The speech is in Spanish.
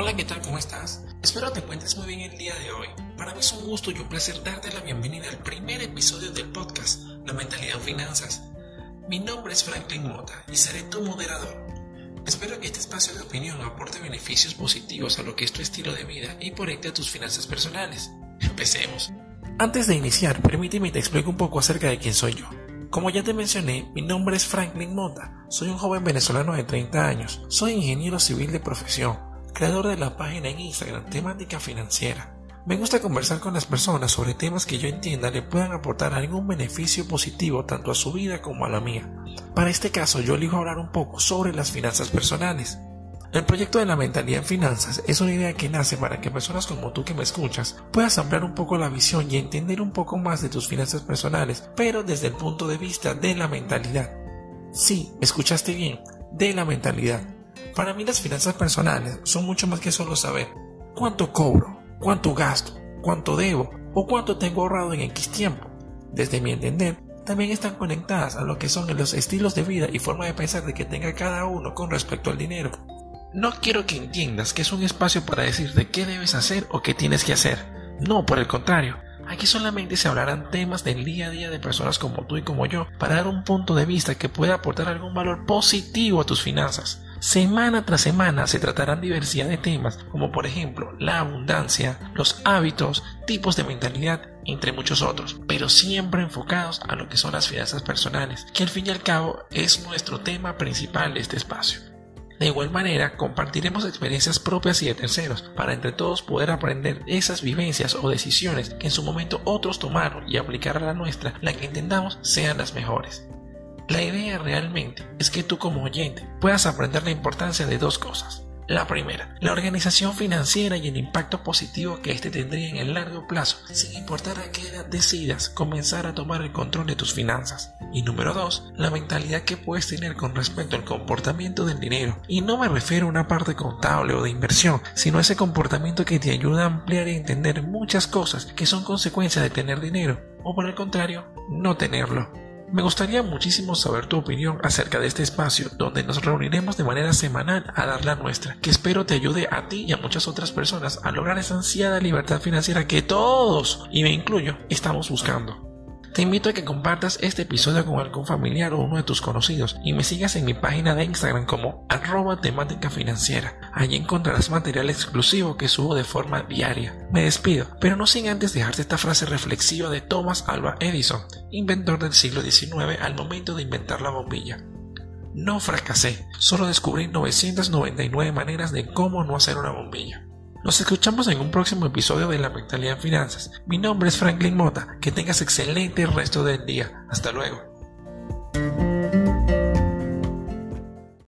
Hola, ¿qué tal? ¿Cómo estás? Espero te encuentres muy bien el día de hoy. Para mí es un gusto y un placer darte la bienvenida al primer episodio del podcast La Mentalidad en Finanzas. Mi nombre es Franklin Mota y seré tu moderador. Espero que este espacio de opinión aporte beneficios positivos a lo que es tu estilo de vida y por ende a tus finanzas personales. Empecemos. Antes de iniciar, permíteme te explico un poco acerca de quién soy yo. Como ya te mencioné, mi nombre es Franklin Mota. Soy un joven venezolano de 30 años. Soy ingeniero civil de profesión creador de la página en Instagram temática financiera. Me gusta conversar con las personas sobre temas que yo entienda le puedan aportar algún beneficio positivo tanto a su vida como a la mía. Para este caso yo elijo hablar un poco sobre las finanzas personales. El proyecto de la mentalidad en finanzas es una idea que nace para que personas como tú que me escuchas puedas ampliar un poco la visión y entender un poco más de tus finanzas personales, pero desde el punto de vista de la mentalidad. Sí, escuchaste bien, de la mentalidad. Para mí las finanzas personales son mucho más que solo saber cuánto cobro, cuánto gasto, cuánto debo o cuánto tengo ahorrado en X tiempo. Desde mi entender, también están conectadas a lo que son los estilos de vida y forma de pensar de que tenga cada uno con respecto al dinero. No quiero que entiendas que es un espacio para decirte qué debes hacer o qué tienes que hacer. No, por el contrario, Aquí solamente se hablarán temas del día a día de personas como tú y como yo para dar un punto de vista que pueda aportar algún valor positivo a tus finanzas. Semana tras semana se tratarán diversidad de temas como por ejemplo la abundancia, los hábitos, tipos de mentalidad, entre muchos otros, pero siempre enfocados a lo que son las finanzas personales, que al fin y al cabo es nuestro tema principal de este espacio. De igual manera, compartiremos experiencias propias y de terceros para entre todos poder aprender esas vivencias o decisiones que en su momento otros tomaron y aplicar a la nuestra, la que entendamos sean las mejores. La idea realmente es que tú como oyente puedas aprender la importancia de dos cosas. La primera, la organización financiera y el impacto positivo que éste tendría en el largo plazo, sin importar a qué edad decidas comenzar a tomar el control de tus finanzas. Y número dos, la mentalidad que puedes tener con respecto al comportamiento del dinero. Y no me refiero a una parte contable o de inversión, sino a ese comportamiento que te ayuda a ampliar y entender muchas cosas que son consecuencia de tener dinero, o por el contrario, no tenerlo. Me gustaría muchísimo saber tu opinión acerca de este espacio donde nos reuniremos de manera semanal a dar la nuestra, que espero te ayude a ti y a muchas otras personas a lograr esa ansiada libertad financiera que todos, y me incluyo, estamos buscando. Te invito a que compartas este episodio con algún familiar o uno de tus conocidos y me sigas en mi página de Instagram como arroba temática financiera. Allí encontrarás material exclusivo que subo de forma diaria. Me despido, pero no sin antes dejarte esta frase reflexiva de Thomas Alva Edison, inventor del siglo XIX al momento de inventar la bombilla. No fracasé, solo descubrí 999 maneras de cómo no hacer una bombilla. Nos escuchamos en un próximo episodio de La Mentalidad en Finanzas. Mi nombre es Franklin Mota. Que tengas excelente resto del día. Hasta luego.